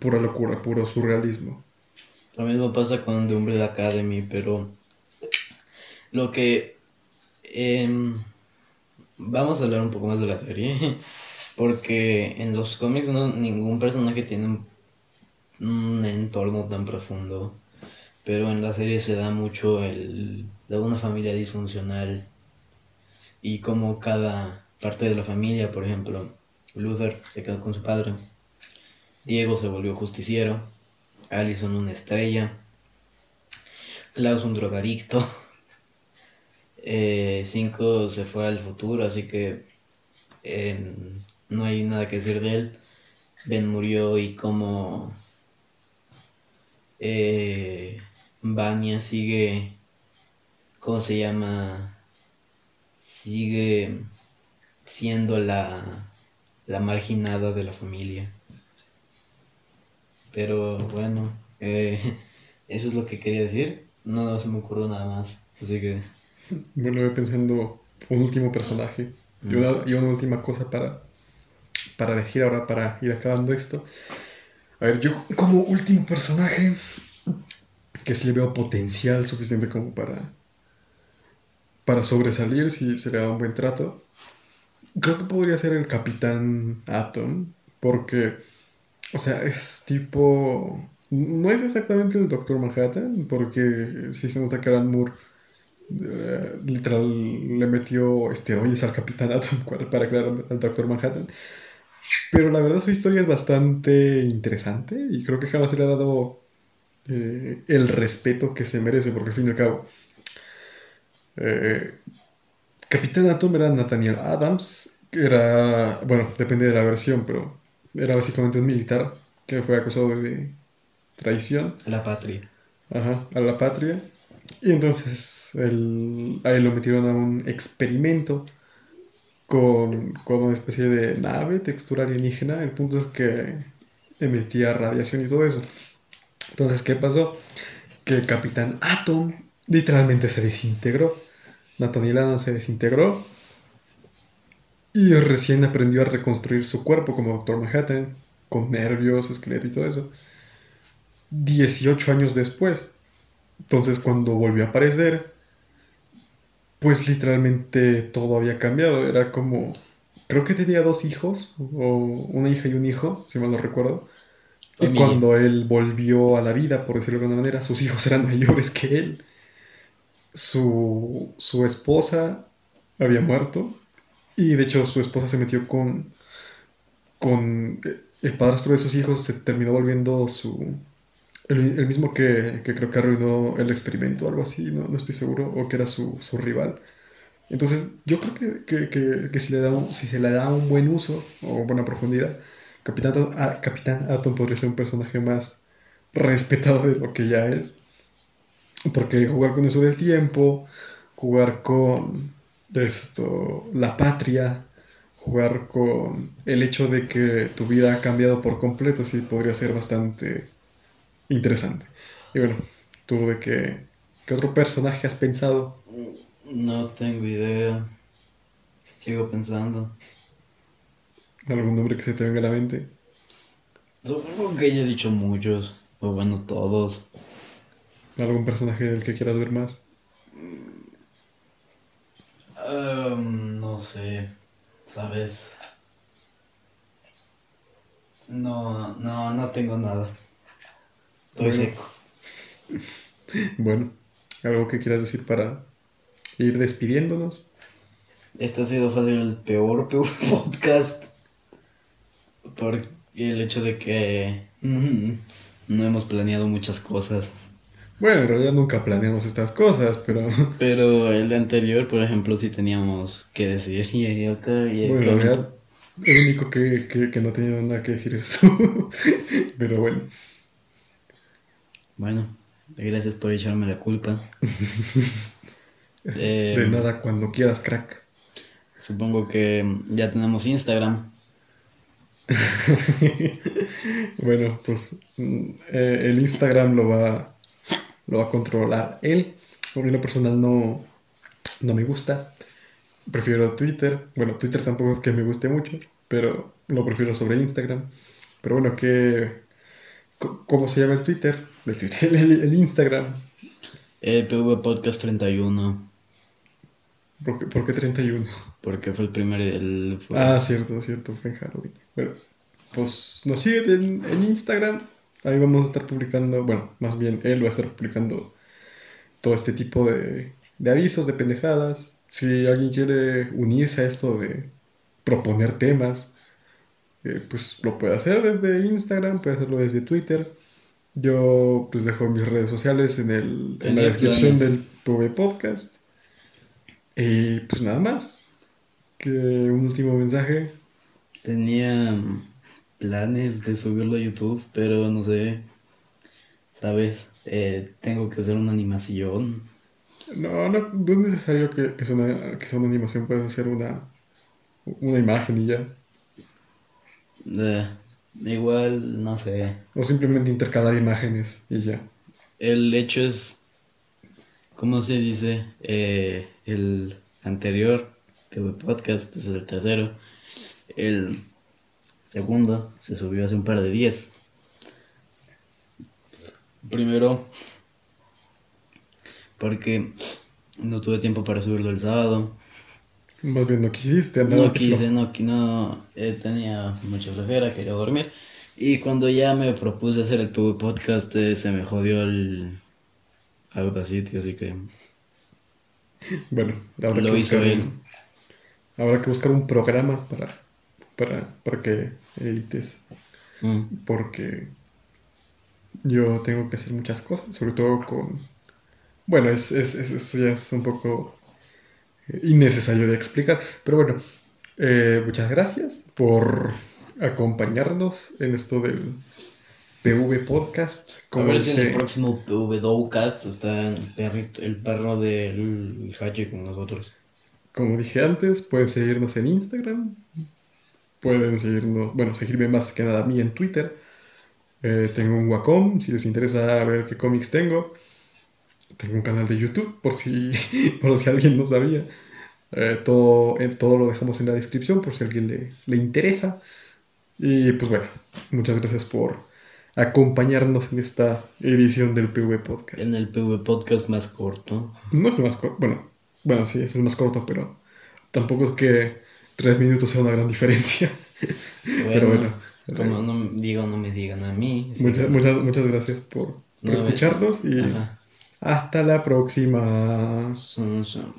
pura locura, puro surrealismo. Lo mismo pasa con The Umbrella Academy, pero lo que em, vamos a hablar un poco más de la serie, porque en los cómics no ningún personaje tiene un, entorno tan profundo, pero en la serie se da mucho el de una familia disfuncional y como cada parte de la familia, por ejemplo, Luther se quedó con su padre, Diego se volvió justiciero, Allison una estrella, Klaus un drogadicto, eh, Cinco se fue al futuro, así que em, no hay nada que decir de él. Ben murió y como eh, Vania sigue, ¿cómo se llama? Sigue siendo la, la marginada de la familia. Pero bueno, eh, eso es lo que quería decir. No se me ocurrió nada más. Así que Bueno, voy pensando un último personaje y, una, y una última cosa para, para decir ahora, para ir acabando esto. A ver, yo como último personaje, que sí le veo potencial suficiente como para, para sobresalir si se le da un buen trato, creo que podría ser el Capitán Atom, porque, o sea, es tipo... No es exactamente el Doctor Manhattan, porque sí se nota que Alan Moore eh, literal le metió esteroides al Capitán Atom para crear al Doctor Manhattan. Pero la verdad su historia es bastante interesante y creo que jamás se le ha dado eh, el respeto que se merece, porque al fin y al cabo, eh, Capitán Atom era Nathaniel Adams, que era, bueno, depende de la versión, pero era básicamente un militar que fue acusado de traición la patria. Ajá, a la patria. Y entonces él, a él lo metieron a un experimento con, con una especie de nave, textura alienígena. El punto es que emitía radiación y todo eso. Entonces, ¿qué pasó? Que el Capitán Atom literalmente se desintegró. Nathaniel se desintegró y recién aprendió a reconstruir su cuerpo como Doctor Manhattan, con nervios, esqueleto y todo eso. 18 años después. Entonces, cuando volvió a aparecer, pues literalmente todo había cambiado. Era como. Creo que tenía dos hijos, o una hija y un hijo, si mal no recuerdo. Y Familia. cuando él volvió a la vida, por decirlo de alguna manera, sus hijos eran mayores que él. Su, su esposa había muerto. Y de hecho, su esposa se metió con. con. El padrastro de sus hijos se terminó volviendo su. El, mismo que, que creo que arruinó el experimento algo así, no, no estoy seguro, o que era su, su rival. Entonces, yo creo que, que, que, que si, le da un- si se le da un buen uso o buena profundidad, Capitán, a- Capitán Atom podría ser un personaje más respetado de lo que ya es. Porque jugar con eso del tiempo, jugar con esto, la patria, jugar con el hecho de que tu vida ha cambiado por completo, sí podría ser bastante interesante. Y bueno, tú de qué, qué otro personaje has pensado? No tengo idea. Sigo pensando. ¿Algún nombre que se te venga a la mente? Supongo que ya he dicho muchos. O bueno, todos. ¿Algún personaje del que quieras ver más? Em, no sé. ¿Sabes? No, no, no tengo nada. Estoy Bueno. seco. Bueno, algo que quieras decir para ir despidiéndonos. Este ha sido fácil el peor, peor podcast. Por el hecho de que mm, no hemos planeado muchas cosas. Bueno, en realidad nunca planeamos estas cosas, pero Pero el anterior, por ejemplo, sí teníamos que decir. Y acá, y bueno, en realidad el único que, que, que no tenía nada que decir es tú. pero bueno, Bueno, gracias por echarme la culpa. Eh, de nada cuando quieras, crack. Supongo que ya tenemos Instagram. Bueno, pues mm, eh, el Instagram lo va, lo va a controlar él. A mí en lo personal no, no me gusta. Prefiero Twitter. Bueno, Twitter tampoco es que me guste mucho, pero lo prefiero sobre Instagram. Pero bueno, ¿qué, co- ¿cómo se llama el Twitter? El, Twitter, el, el Instagram. El PV Podcast 31. ¿Por qué, por qué 31? Porque fue el primer. El, fue- Ah, cierto, cierto, fue en Halloween. Bueno, pues nos siguen en, en Instagram. Ahí vamos a estar publicando, bueno, más bien él va a estar publicando todo este tipo de, de avisos, de pendejadas. Si alguien quiere unirse a esto de proponer temas, eh, pues lo puede hacer desde Instagram, puede hacerlo desde Twitter. Yo pues dejo mis redes sociales en, el, en la descripción planes. del PV Podcast. Y pues nada más. Que un último mensaje. Tenía mm, planes de subirlo a YouTube, pero no sé. ¿Sabes? Eh, tengo que hacer una animación. No, no, no es necesario que, que sea una, que sea una animación, puedes hacer una, una imagen y ya. Eh, igual, no sé. O simplemente intercalar imágenes y ya. El hecho es, ¿cómo se dice? Eh, el anterior Podcast, ese es el tercero. El segundo se subió hace un par de días. Primero, porque no tuve tiempo para subirlo el sábado. Más bien no quisiste, No quise, no, no eh, tenía mucha flojera, quería dormir. Y cuando ya me propuse hacer el PV Podcast, eh, se me jodió el Audacity, así que Bueno, habrá Lo que hizo buscar él. un- habrá que buscar un programa para, para, para que edites. mm, Porque yo tengo que hacer muchas cosas, sobre todo con... Bueno, es, es, es- eso ya es un poco eh, innecesario de explicar. Pero bueno, eh, muchas gracias por acompañarnos en esto del PV Podcast. A Como ver si en el próximo PVDOcast está el perrito, el perro del Hachi con nosotros. Como dije antes, pueden seguirnos en Instagram. Pueden seguirnos, bueno, seguirme más que nada a mí en Twitter. Eh, tengo un Wacom, si les interesa ver qué cómics tengo. Tengo un canal de YouTube, por si, por si alguien no sabía. Eh, todo, eh, todo lo dejamos en la descripción, por si a alguien le, le interesa. Y pues bueno, muchas gracias por acompañarnos en esta edición del PV Podcast. En el PV Podcast más corto. No es el más corto, bueno, bueno, sí, es el más corto, pero tampoco es que tres minutos sea una gran diferencia. pero bueno. Como no, digo, no me digan a mí. Muchas, muchas, muchas gracias por, por No, escucharnos y Ajá. hasta la próxima. Son- son-